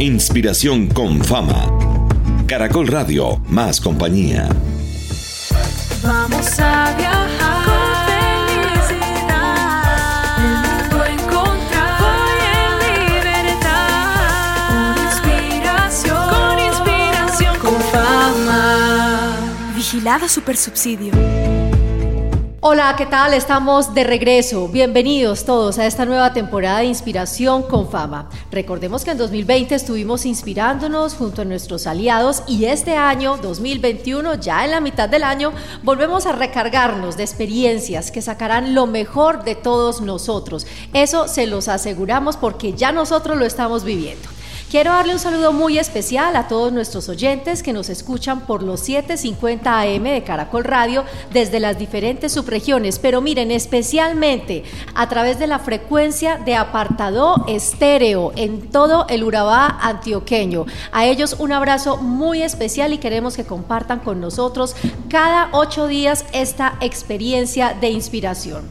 Inspiración con fama. Caracol Radio, más compañía. Vamos a viajar con felicidad. El mundo encontrar en libertad. Con inspiración, con inspiración, con fama. Vigilada Supersubsidio. Hola, ¿qué tal? Estamos de regreso. Bienvenidos todos a esta nueva temporada de Inspiración con Fama. Recordemos que en 2020 estuvimos inspirándonos junto a nuestros aliados y este año, 2021, ya en la mitad del año, volvemos a recargarnos de experiencias que sacarán lo mejor de todos nosotros. Eso se los aseguramos porque ya nosotros lo estamos viviendo. Quiero darle un saludo muy especial a todos nuestros oyentes que nos escuchan por los 750 AM de Caracol Radio desde las diferentes subregiones, pero miren, especialmente a través de la frecuencia de apartado estéreo en todo el Urabá antioqueño. A ellos un abrazo muy especial y queremos que compartan con nosotros cada ocho días esta experiencia de inspiración.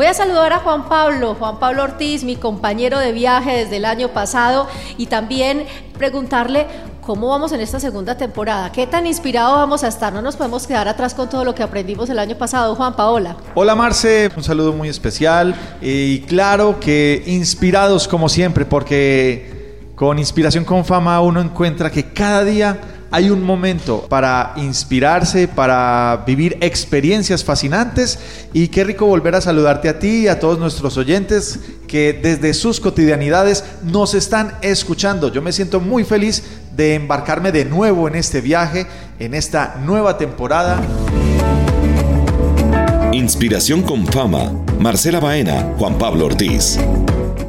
Voy a saludar a Juan Pablo, Juan Pablo Ortiz, mi compañero de viaje desde el año pasado, y también preguntarle cómo vamos en esta segunda temporada, qué tan inspirados vamos a estar, no nos podemos quedar atrás con todo lo que aprendimos el año pasado. Juan Paola. Hola Marce, un saludo muy especial y claro que inspirados como siempre, porque con inspiración con fama uno encuentra que cada día hay un momento para inspirarse, para vivir experiencias fascinantes y qué rico volver a saludarte a ti y a todos nuestros oyentes que desde sus cotidianidades nos están escuchando. Yo me siento muy feliz de embarcarme de nuevo en este viaje, en esta nueva temporada. Inspiración con fama. Marcela Baena, Juan Pablo Ortiz.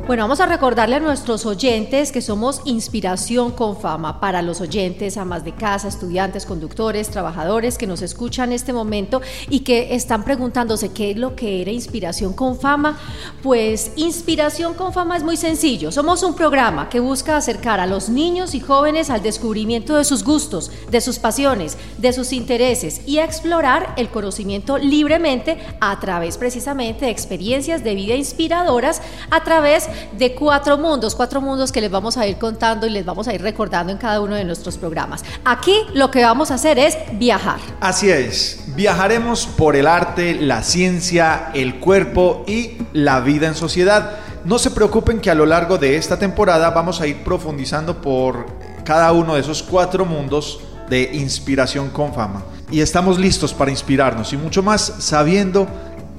Bueno, vamos a recordarle a nuestros oyentes que somos inspiración con fama para los oyentes, amas de casa, estudiantes, conductores, trabajadores que nos escuchan en este momento y que están preguntándose qué es lo que era inspiración con fama. Pues inspiración con fama es muy sencillo. Somos un programa que busca acercar a los niños y jóvenes al descubrimiento de sus gustos, de sus pasiones, de sus intereses y explorar el conocimiento libremente a través precisamente de experiencias de vida inspiradoras a través de cuatro mundos, cuatro mundos que les vamos a ir contando y les vamos a ir recordando en cada uno de nuestros programas. Aquí lo que vamos a hacer es viajar. Así es, viajaremos por el arte, la ciencia, el cuerpo y la vida en sociedad. No se preocupen que a lo largo de esta temporada vamos a ir profundizando por cada uno de esos cuatro mundos de inspiración con fama. Y estamos listos para inspirarnos y mucho más sabiendo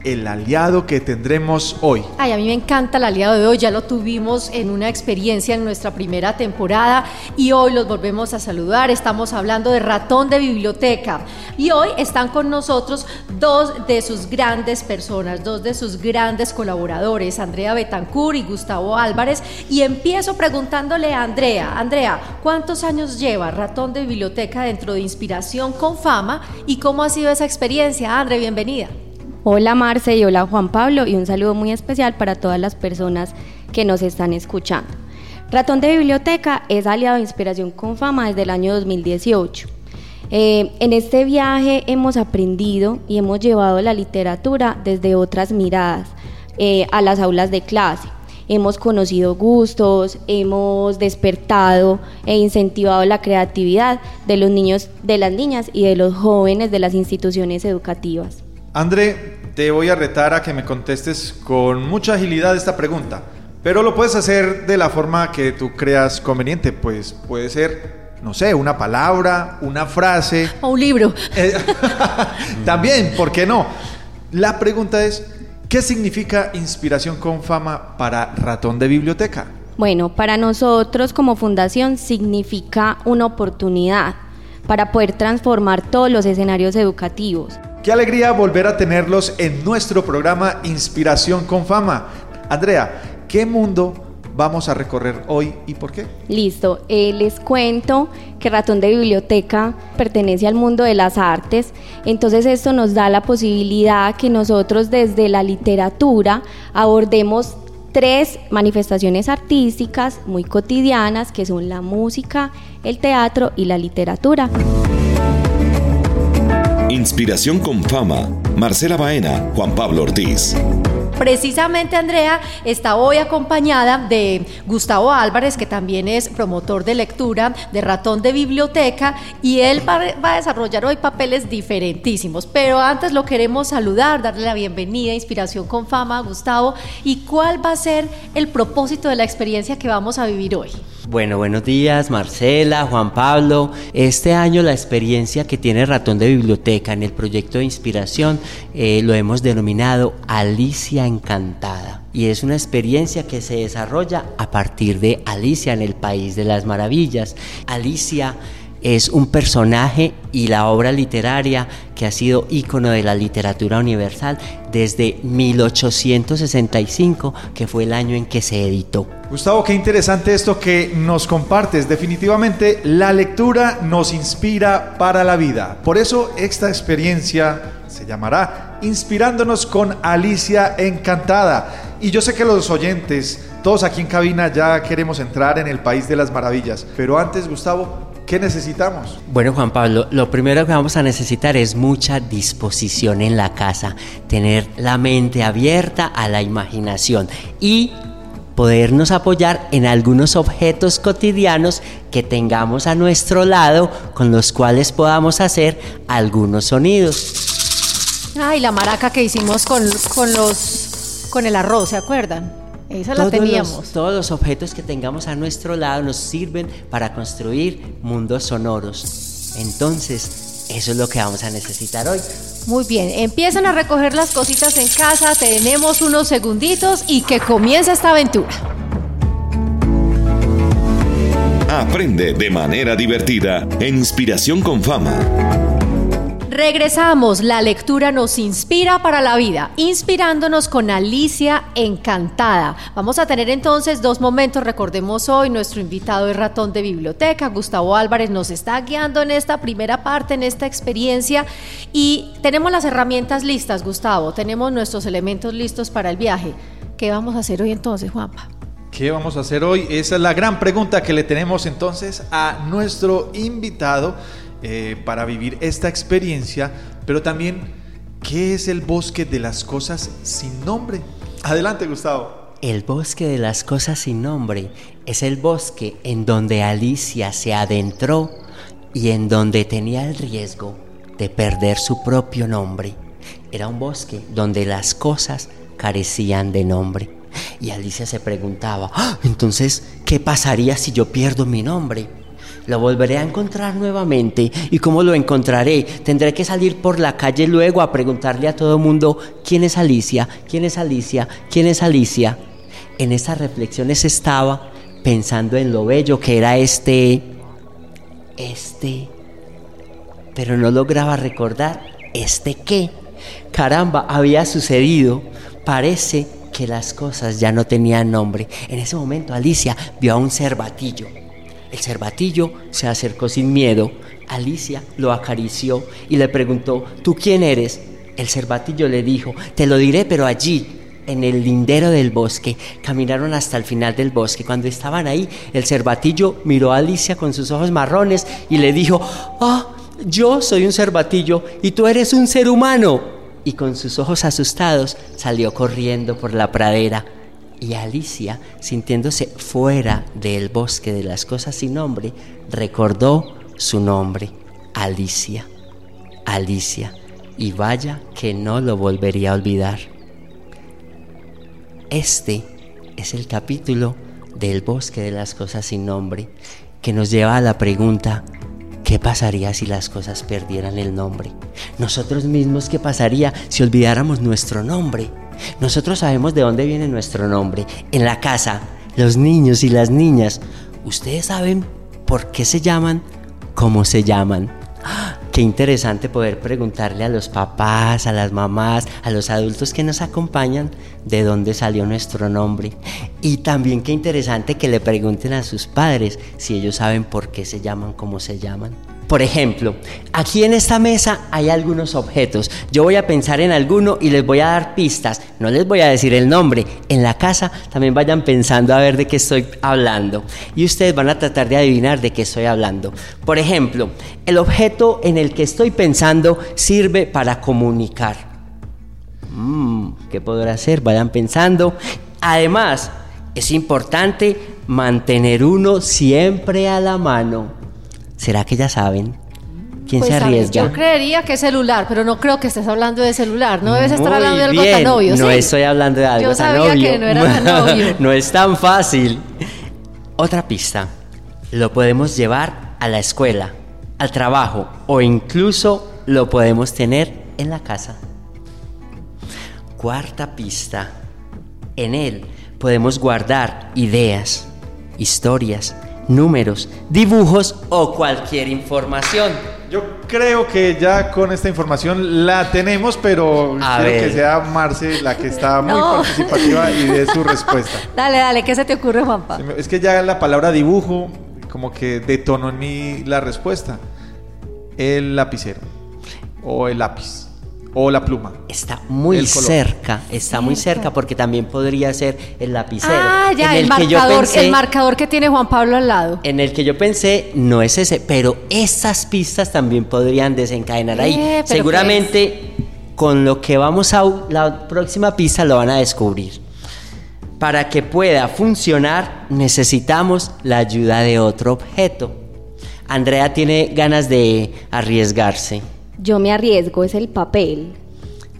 el aliado que tendremos hoy. Ay, a mí me encanta el aliado de hoy, ya lo tuvimos en una experiencia en nuestra primera temporada y hoy los volvemos a saludar. Estamos hablando de ratón de biblioteca y hoy están con nosotros dos de sus grandes personas, dos de sus grandes colaboradores, Andrea Betancur y Gustavo Álvarez. Y empiezo preguntándole a Andrea, Andrea, ¿cuántos años lleva ratón de biblioteca dentro de Inspiración con Fama y cómo ha sido esa experiencia? Andrea, bienvenida. Hola Marce y hola Juan Pablo y un saludo muy especial para todas las personas que nos están escuchando. Ratón de Biblioteca es aliado de Inspiración con Fama desde el año 2018. Eh, en este viaje hemos aprendido y hemos llevado la literatura desde otras miradas eh, a las aulas de clase. Hemos conocido gustos, hemos despertado e incentivado la creatividad de los niños, de las niñas y de los jóvenes de las instituciones educativas. André, te voy a retar a que me contestes con mucha agilidad esta pregunta, pero lo puedes hacer de la forma que tú creas conveniente, pues puede ser, no sé, una palabra, una frase. O un libro. Eh, también, ¿por qué no? La pregunta es, ¿qué significa inspiración con fama para ratón de biblioteca? Bueno, para nosotros como fundación significa una oportunidad para poder transformar todos los escenarios educativos. Qué alegría volver a tenerlos en nuestro programa Inspiración con Fama. Andrea, ¿qué mundo vamos a recorrer hoy y por qué? Listo, eh, les cuento que Ratón de Biblioteca pertenece al mundo de las artes, entonces esto nos da la posibilidad que nosotros desde la literatura abordemos tres manifestaciones artísticas muy cotidianas que son la música, el teatro y la literatura. Inspiración con fama. Marcela Baena, Juan Pablo Ortiz. Precisamente Andrea está hoy acompañada de Gustavo Álvarez, que también es promotor de lectura de Ratón de Biblioteca, y él va, a desarrollar hoy papeles diferentísimos. Pero antes lo queremos saludar, darle la bienvenida, Inspiración con Fama, Gustavo, y cuál va a ser el propósito de la experiencia que vamos a vivir hoy. Bueno, buenos días Marcela, Juan Pablo. Este año la experiencia que tiene Ratón de Biblioteca en el proyecto de inspiración eh, lo hemos denominado Alicia Encantada. Y es una experiencia que se desarrolla a partir de Alicia en el País de las Maravillas. Alicia es un personaje y la obra literaria que ha sido ícono de la literatura universal desde 1865, que fue el año en que se editó. Gustavo, qué interesante esto que nos compartes. Definitivamente la lectura nos inspira para la vida. Por eso esta experiencia se llamará Inspirándonos con Alicia Encantada. Y yo sé que los oyentes, todos aquí en cabina ya queremos entrar en el País de las Maravillas. Pero antes, Gustavo, ¿Qué necesitamos? Bueno, Juan Pablo, lo primero que vamos a necesitar es mucha disposición en la casa, tener la mente abierta a la imaginación y podernos apoyar en algunos objetos cotidianos que tengamos a nuestro lado con los cuales podamos hacer algunos sonidos. Ay, la maraca que hicimos con, con los con el arroz, ¿se acuerdan? Esa la teníamos. los, todos los objetos que tengamos a nuestro lado nos sirven para construir mundos sonoros. Entonces, eso es lo que vamos a necesitar hoy. Muy bien, empiezan a recoger las cositas en casa, tenemos unos segunditos y que comience esta aventura. Aprende de manera divertida en Inspiración con Fama. Regresamos, la lectura nos inspira para la vida, inspirándonos con Alicia Encantada. Vamos a tener entonces dos momentos, recordemos hoy, nuestro invitado es ratón de biblioteca, Gustavo Álvarez nos está guiando en esta primera parte, en esta experiencia y tenemos las herramientas listas, Gustavo, tenemos nuestros elementos listos para el viaje. ¿Qué vamos a hacer hoy entonces, Juanpa? ¿Qué vamos a hacer hoy? Esa es la gran pregunta que le tenemos entonces a nuestro invitado eh, para vivir esta experiencia, pero también, ¿qué es el bosque de las cosas sin nombre? Adelante, Gustavo. El bosque de las cosas sin nombre es el bosque en donde Alicia se adentró y en donde tenía el riesgo de perder su propio nombre. Era un bosque donde las cosas carecían de nombre. Y Alicia se preguntaba, "Ah, entonces, ¿qué pasaría si yo pierdo mi nombre? Lo volveré a encontrar nuevamente. ¿Y cómo lo encontraré? Tendré que salir por la calle luego a preguntarle a todo el mundo quién es Alicia, quién es Alicia, quién es Alicia. En esas reflexiones estaba pensando en lo bello que era este, este, pero no lograba recordar este qué. Caramba, había sucedido. Parece que las cosas ya no tenían nombre. En ese momento Alicia vio a un cervatillo. El cervatillo se acercó sin miedo. Alicia lo acarició y le preguntó, ¿tú quién eres? El cervatillo le dijo, te lo diré, pero allí, en el lindero del bosque. Caminaron hasta el final del bosque. Cuando estaban ahí, el cervatillo miró a Alicia con sus ojos marrones y le dijo, ah, yo soy un cervatillo y tú eres un ser humano. Y con sus ojos asustados salió corriendo por la pradera. Y Alicia, sintiéndose fuera del bosque de las cosas sin nombre, recordó su nombre, Alicia. Alicia. Y vaya que no lo volvería a olvidar. Este es el capítulo del bosque de las cosas sin nombre que nos lleva a la pregunta, ¿qué pasaría si las cosas perdieran el nombre? Nosotros mismos, ¿qué pasaría si olvidáramos nuestro nombre? Nosotros sabemos de dónde viene nuestro nombre. En la casa, los niños y las niñas, ¿ustedes saben por qué se llaman? ¿Cómo se llaman? ¡Ah! Qué interesante poder preguntarle a los papás, a las mamás, a los adultos que nos acompañan de dónde salió nuestro nombre. Y también qué interesante que le pregunten a sus padres si ellos saben por qué se llaman como se llaman. Por ejemplo, aquí en esta mesa hay algunos objetos. Yo voy a pensar en alguno y les voy a dar pistas. No les voy a decir el nombre. En la casa también vayan pensando a ver de qué estoy hablando. Y ustedes van a tratar de adivinar de qué estoy hablando. Por ejemplo, el objeto en el que estoy pensando sirve para comunicar. Mm, ¿Qué podrá ser? Vayan pensando. Además, es importante mantener uno siempre a la mano. ¿Será que ya saben? ¿Quién Pues, se arriesga? Yo creería que es celular, pero no creo que estés hablando de celular. No debes estar Muy hablando de algo bien. tan obvio. No ¿sí? estoy hablando de algo Yo tan sabía obvio. que no era tan obvio. no es tan fácil. Otra pista. Lo podemos llevar a la escuela, al trabajo o incluso lo podemos tener en la casa. Cuarta pista. En él podemos guardar ideas, historias, números, dibujos o cualquier información. Yo creo que ya con esta información la tenemos, pero A quiero ver. que sea Marce la que está muy No. participativa y dé su respuesta. Dale, dale, ¿qué se te ocurre, Juanpa? Se me- Es que ya la palabra dibujo como que detonó en mí la respuesta. El lapicero. O el lápiz. O la pluma. Está muy cerca, está muy cerca porque también podría ser el lapicero. Ah, ya, En el, que yo marcador, pensé- el marcador que tiene Juan Pablo al lado. En el que yo pensé no es ese, pero esas pistas también podrían desencadenar ahí. Eh, Seguramente con lo que vamos a la próxima pista lo van a descubrir. Para que pueda funcionar necesitamos la ayuda de otro objeto. Andrea tiene ganas de arriesgarse. Yo me arriesgo, es el papel.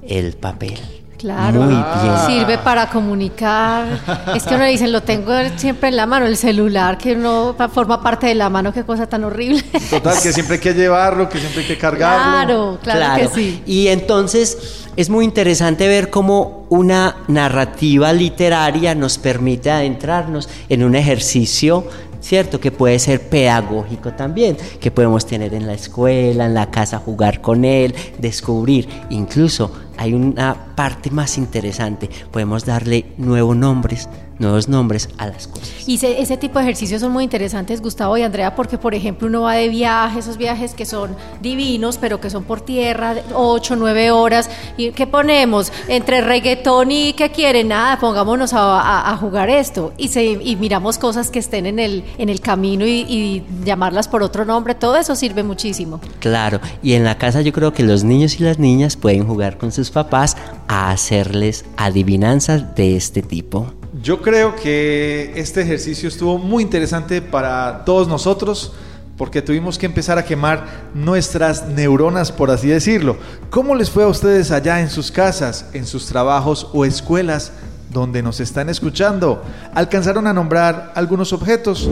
El papel. Claro. Muy Ah. bien. Sirve para comunicar. Es que uno dice, lo tengo siempre en la mano, el celular, que uno forma parte de la mano, qué cosa tan horrible. Total, que siempre hay que llevarlo, que siempre hay que cargarlo. Claro, claro, que sí. Y entonces es muy interesante ver cómo una narrativa literaria nos permite adentrarnos en un ejercicio, ¿cierto? Que puede ser pedagógico también, que podemos tener en la escuela, en la casa, jugar con él, descubrir. Incluso hay una parte más interesante, podemos darle nuevos nombres, nuevos nombres a las cosas. Y ese, ese tipo de ejercicios son muy interesantes, Gustavo y Andrea, porque por ejemplo uno va de viaje, esos viajes que son divinos, pero que son por tierra, de ocho, nueve horas, y ¿qué ponemos? Entre reggaetón y ¿qué quieren? Nada, pongámonos a, a- a jugar esto. Y, se, y miramos cosas que estén en el, en el camino y, y llamarlas por otro nombre, todo eso sirve muchísimo. Claro, y en la casa yo creo que los niños y las niñas pueden jugar con sus papás a hacerles adivinanzas de este tipo. Yo creo que este ejercicio estuvo muy interesante para todos nosotros porque tuvimos que empezar a quemar nuestras neuronas, por así decirlo. ¿Cómo les fue a ustedes allá en sus casas, en sus trabajos o escuelas donde nos están escuchando? ¿Alcanzaron a nombrar algunos objetos?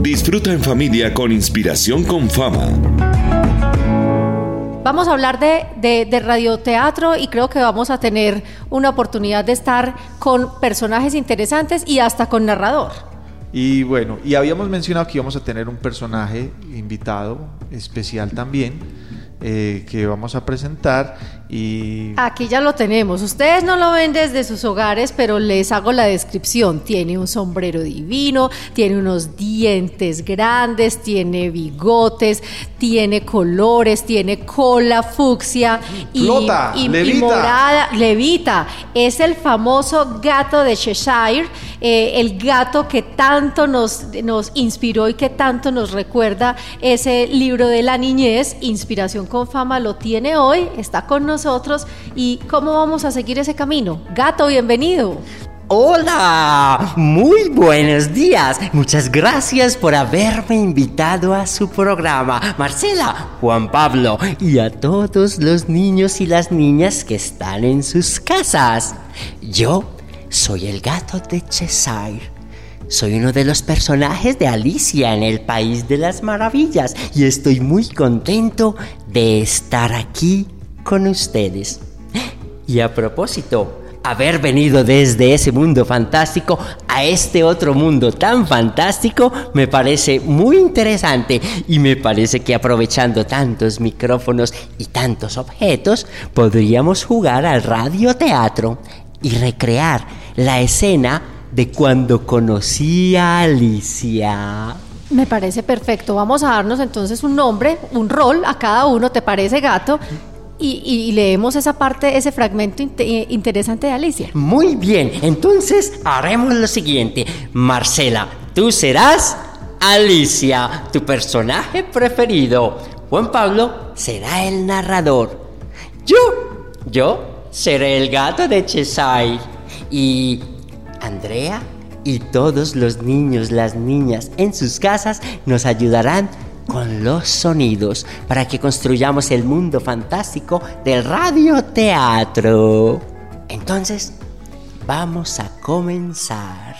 Disfruta en familia con Inspiración con Fama. Vamos a hablar de, de, de radioteatro y creo que vamos a tener una oportunidad de estar con personajes interesantes y hasta con narrador. Y bueno, y habíamos mencionado que íbamos a tener un personaje invitado especial también eh, que vamos a presentar y Aquí ya lo tenemos. Ustedes no lo ven desde sus hogares, pero les hago la descripción. Tiene un sombrero divino, tiene unos dientes grandes, tiene bigotes, tiene colores, tiene cola fucsia y, Flota, y- y levita. morada. Levita. Es el famoso gato de Cheshire, eh, el gato que tanto nos, nos inspiró y que tanto nos recuerda ese libro de la niñez, Inspiración con Fama, lo tiene hoy, está con nosotros. ¿Y cómo vamos a seguir ese camino? Gato, bienvenido. Hola, muy buenos días. Muchas gracias por haberme invitado a su programa. Marcela, Juan Pablo y a todos los niños y las niñas que están en sus casas. Yo soy el gato de Cheshire. Soy uno de los personajes de Alicia en el País de las Maravillas y estoy muy contento de estar aquí con ustedes. Y a propósito, haber venido desde ese mundo fantástico a este otro mundo tan fantástico me parece muy interesante y me parece que aprovechando tantos micrófonos y tantos objetos podríamos jugar al radioteatro y recrear la escena de cuando conocí a Alicia. Me parece perfecto. Vamos a darnos entonces un nombre, un rol a cada uno, ¿te parece gato? Y, leemos esa parte, ese fragmento eh, interesante de Alicia. Muy bien, entonces haremos lo siguiente. Marcela, tú serás Alicia, tu personaje preferido. Juan Pablo será el narrador. Yo, yo seré el gato de Cheshire. Y Andrea y todos los niños, las niñas en sus casas nos ayudarán con los sonidos para que construyamos el mundo fantástico del radioteatro. Entonces, vamos a comenzar.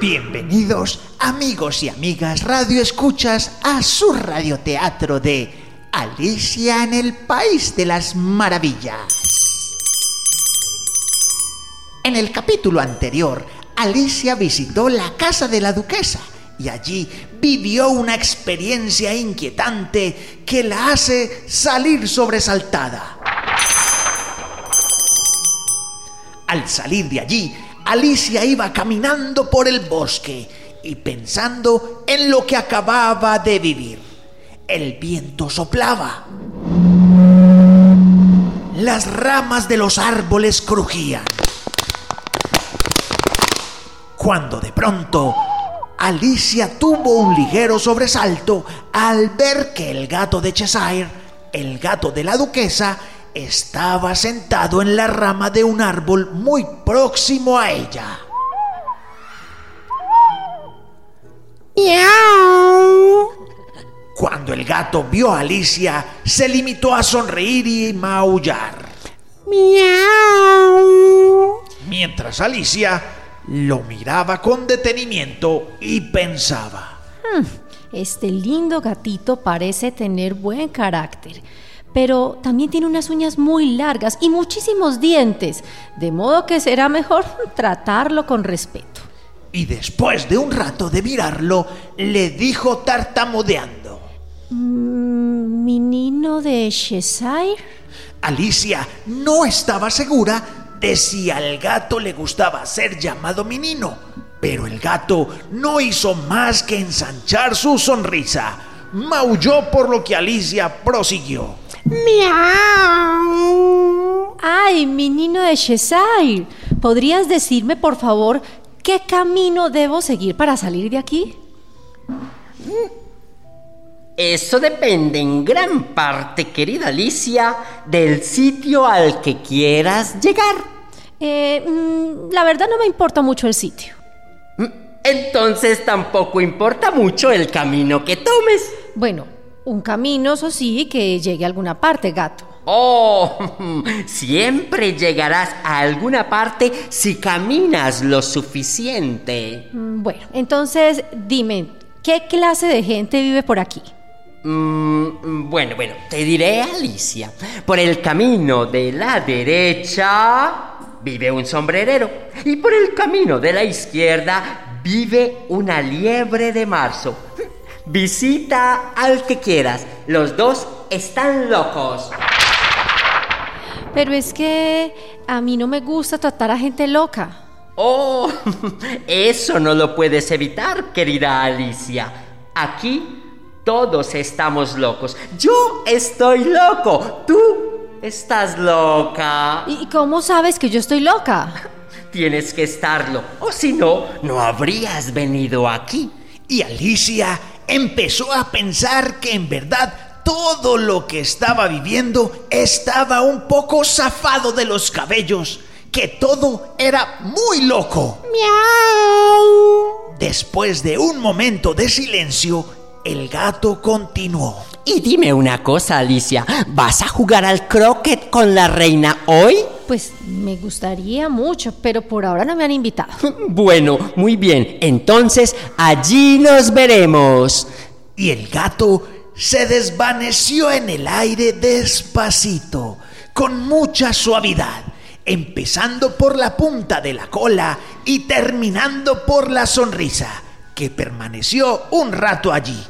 Bienvenidos amigos y amigas radioescuchas a su radioteatro de Alicia en el País de las Maravillas. En el capítulo anterior, Alicia visitó la casa de la duquesa y allí vivió una experiencia inquietante que la hace salir sobresaltada. Al salir de allí, Alicia iba caminando por el bosque y pensando en lo que acababa de vivir. El viento soplaba. Las ramas de los árboles crujían. Cuando de pronto Alicia tuvo un ligero sobresalto al ver que el gato de Cheshire, el gato de la duquesa, estaba sentado en la rama de un árbol muy próximo a ella. El gato vio a Alicia, se limitó a sonreír y maullar. Mientras Alicia lo miraba con detenimiento y pensaba. Este lindo gatito parece tener buen carácter, pero también tiene unas uñas muy largas y muchísimos dientes, de modo que será mejor tratarlo con respeto. Y después de un rato de mirarlo, le dijo tartamudeando. ¿Menino de Cheshire? Alicia no estaba segura de si al gato le gustaba ser llamado menino, pero el gato no hizo más que ensanchar su sonrisa. Maulló por lo que Alicia prosiguió. ¡Ay, menino de Cheshire! ¿Podrías decirme, por favor, qué camino debo seguir para salir de aquí? Eso depende en gran parte, querida Alicia, del sitio al que quieras llegar. Eh, mm, la verdad no me importa mucho el sitio. Mm, Entonces tampoco importa mucho el camino que tomes. Bueno, un camino, eso sí, que llegue a alguna parte, gato. Oh, siempre llegarás a alguna parte si caminas lo suficiente. Mm, Bueno, entonces dime, ¿qué clase de gente vive por aquí? Mm, bueno, bueno, te diré, Alicia. Por el camino de la derecha vive un sombrerero y por el camino de la izquierda vive una liebre de marzo. Visita al que quieras. Los dos están locos. Pero es que a mí no me gusta tratar a gente loca. Oh, eso no lo puedes evitar, querida Alicia. Aquí todos estamos locos. Yo estoy loco. Tú estás loca. ¿Y cómo sabes que yo estoy loca? Tienes que estarlo. O si no, no habrías venido aquí. Y Alicia empezó a pensar que en verdad todo lo que estaba viviendo estaba un poco zafado de los cabellos, que todo era muy loco. Después de un momento de silencio, el gato continuó. Y dime una cosa, Alicia. ¿Vas a jugar al croquet con la reina hoy? Pues me gustaría mucho, pero por ahora no me han invitado. Bueno, muy bien. Entonces, allí nos veremos. Y el gato se desvaneció en el aire despacito, con mucha suavidad, empezando por la punta de la cola y terminando por la sonrisa, que permaneció un rato allí,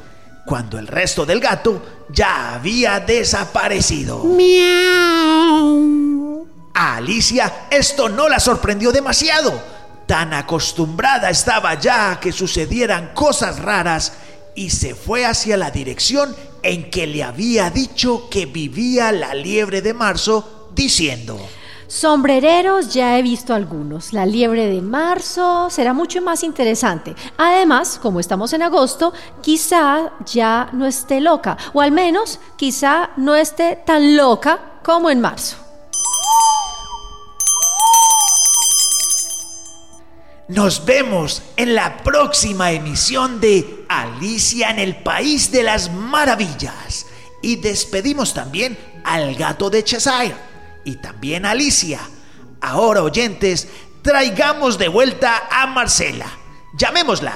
cuando el resto del gato ya había desaparecido. A Alicia esto no la sorprendió demasiado. Tan acostumbrada estaba ya a que sucedieran cosas raras y se fue hacia la dirección en que le había dicho que vivía la liebre de marzo, diciendo, Sombrereros ya he visto algunos. La liebre de marzo será mucho más interesante. Además, como estamos en agosto, quizá ya no esté loca, o al menos quizá no esté tan loca como en marzo. Nos vemos en la próxima emisión de Alicia en el País de las Maravillas. Y despedimos también al gato de Cheshire y también a Alicia. Ahora, oyentes, traigamos de vuelta a Marcela. Llamémosla.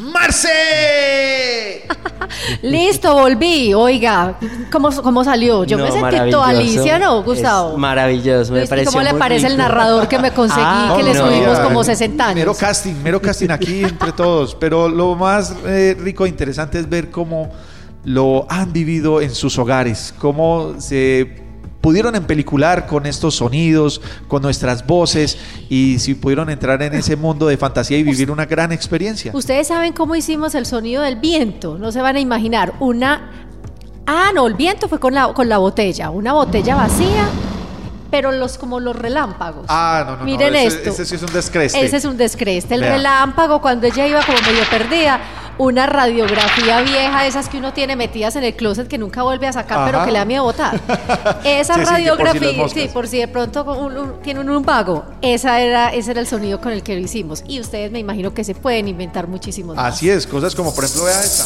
¡Marce! Listo, volví. Oiga, ¿cómo, cómo salió? Yo me sentí toda Alicia, ¿no, Gustavo? Es maravilloso, me Luis, ¿y pareció ¿Cómo le muy parece el narrador que me conseguí, Ah, que le subimos como 60 Mero años? casting, mero casting aquí entre todos. Pero lo más eh, rico e interesante es ver cómo lo han vivido en sus hogares, cómo se pudieron empelicular con estos sonidos, con nuestras voces y si pudieron entrar en ese mundo de fantasía y vivir una gran experiencia. Ustedes saben cómo hicimos el sonido del viento, no se van a imaginar. Una. Ah, no, el viento fue con la, con la botella, una botella vacía, pero los como los relámpagos. Ah, no, no, no, Miren ese- esto. ese sí es un descreste. Ese es un descreste. El Vea. relámpago, cuando ella iba como medio perdida, una radiografía vieja, esas que uno tiene metidas en el closet que nunca vuelve a sacar, pero que le da miedo botar. Esa Sí, sí, que por si radiografía, sí, por si de pronto un- un- tienen un vago, esa era, ese era el sonido con el que lo hicimos. Y ustedes me imagino que se pueden inventar muchísimos más. Así es, cosas como por ejemplo, vea esta.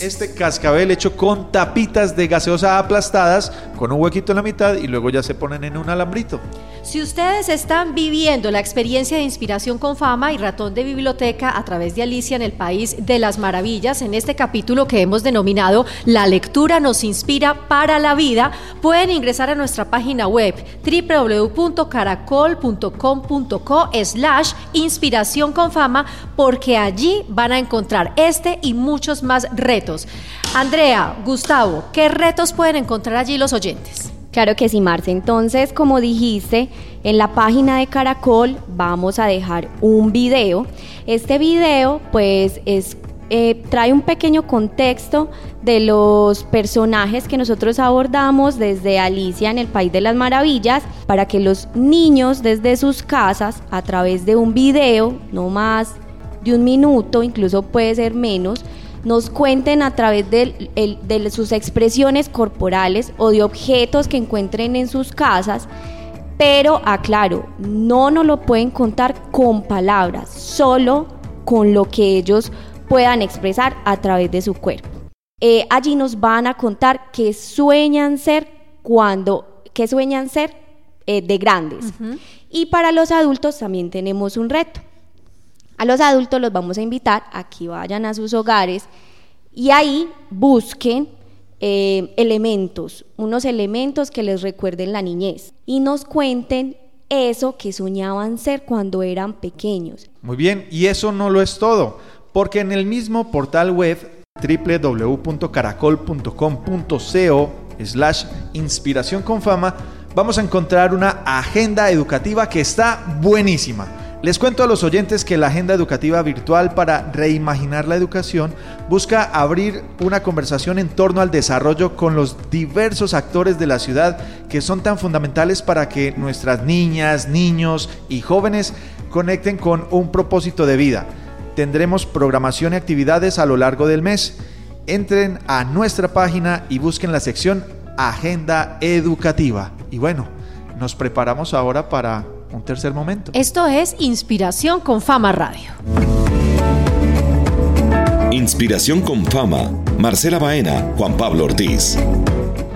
Este cascabel hecho con tapitas de gaseosa aplastadas, con un huequito en la mitad y luego ya se ponen en un alambrito. Si ustedes están viviendo la experiencia de inspiración con fama y ratón de biblioteca a través de Alicia en el País de las Maravillas, en este capítulo que hemos denominado La lectura nos inspira para la vida, pueden ingresar a nuestra página web www.caracol.com.co slash inspiración con fama porque allí van a encontrar este y muchos más retos. Andrea, Gustavo, ¿qué retos pueden encontrar allí los oyentes? Claro que sí, Marce. Entonces, como dijiste, en la página de Caracol vamos a dejar un video. Este video, pues, es eh, trae un pequeño contexto de los personajes que nosotros abordamos desde Alicia en el País de las Maravillas para que los niños desde sus casas, a través de un video, no más de un minuto, incluso puede ser menos, nos cuenten a través de, sus expresiones corporales o de objetos que encuentren en sus casas, pero aclaro, no nos lo pueden contar con palabras, solo con lo que ellos puedan expresar a través de su cuerpo. Eh, allí nos van a contar qué sueñan ser cuando, qué sueñan ser eh, de grandes. Y para los adultos también tenemos un reto. A los adultos los vamos a invitar a que vayan a sus hogares y ahí busquen eh, elementos, unos elementos que les recuerden la niñez y nos cuenten eso que soñaban ser cuando eran pequeños. Muy bien, y eso no lo es todo, porque en el mismo portal web www.caracol.com.co slash inspiración con fama vamos a encontrar una agenda educativa que está buenísima. Les cuento a los oyentes que la agenda educativa virtual para reimaginar la educación busca abrir una conversación en torno al desarrollo con los diversos actores de la ciudad que son tan fundamentales para que nuestras niñas, niños y jóvenes conecten con un propósito de vida. Tendremos programación y actividades a lo largo del mes. Entren a nuestra página y busquen la sección Agenda Educativa. Y bueno, nos preparamos ahora para un tercer momento. Esto es Inspiración con Fama Radio. Inspiración con fama. Marcela Baena, Juan Pablo Ortiz.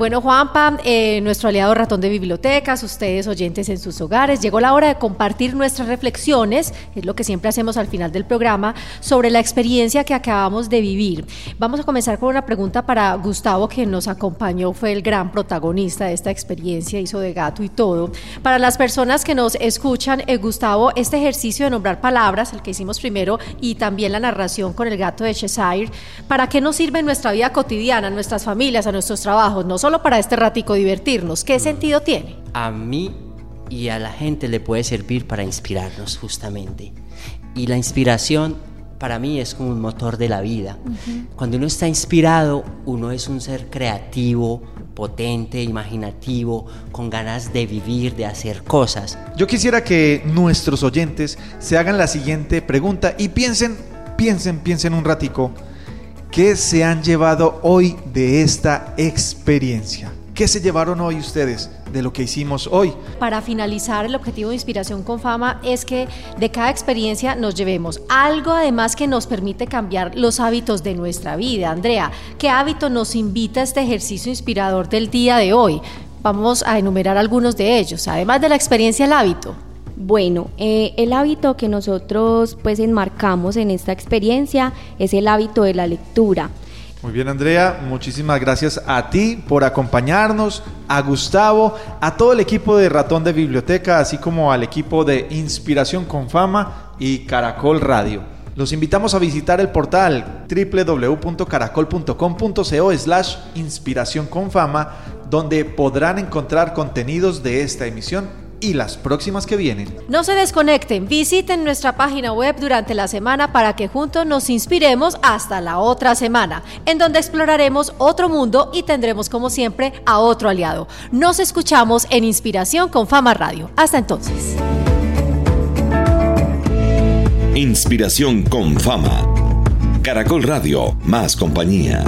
Bueno, Juanpa, eh, nuestro aliado ratón de bibliotecas, ustedes oyentes en sus hogares, llegó la hora de compartir nuestras reflexiones, es lo que siempre hacemos al final del programa, sobre la experiencia que acabamos de vivir. Vamos a comenzar con una pregunta para Gustavo, que nos acompañó, fue el gran protagonista de esta experiencia, hizo de gato y todo. Para las personas que nos escuchan, eh, Gustavo, este ejercicio de nombrar palabras, el que hicimos primero, y también la narración con el gato de Cheshire, ¿para qué nos sirve en nuestra vida cotidiana, en nuestras familias, a nuestros trabajos? No solo para este ratico divertirnos, ¿qué sentido tiene? a mí y a la gente le puede servir para inspirarnos justamente. Y la inspiración para mí es como un motor de la vida. Cuando uno está inspirado, uno es un ser creativo, potente, imaginativo, con ganas de vivir, de hacer cosas. Yo quisiera que nuestros oyentes se hagan la siguiente pregunta y piensen, piensen, piensen un ratico, ¿qué se han llevado hoy de esta experiencia? ¿Qué se llevaron hoy ustedes de lo que hicimos hoy? Para finalizar, el objetivo de Inspiración con Fama es que de cada experiencia nos llevemos algo además que nos permite cambiar los hábitos de nuestra vida. Andrea, ¿qué hábito nos invita a este ejercicio inspirador del día de hoy? Vamos a enumerar algunos de ellos, además de la experiencia, el hábito. Bueno, eh, el hábito que nosotros pues enmarcamos en esta experiencia es el hábito de la lectura. Muy bien, Andrea, muchísimas gracias a ti por acompañarnos, a Gustavo, a todo el equipo de Ratón de Biblioteca, así como al equipo de Inspiración con Fama y Caracol Radio. Los invitamos a visitar el portal www.caracol.com.co slash inspiración con fama, donde podrán encontrar contenidos de esta emisión y las próximas que vienen. No se desconecten, visiten nuestra página web durante la semana para que juntos nos inspiremos hasta la otra semana, en donde exploraremos otro mundo y tendremos como siempre a otro aliado. Nos escuchamos en Inspiración con Fama Radio. Hasta entonces. Inspiración con fama. Caracol Radio, más compañía.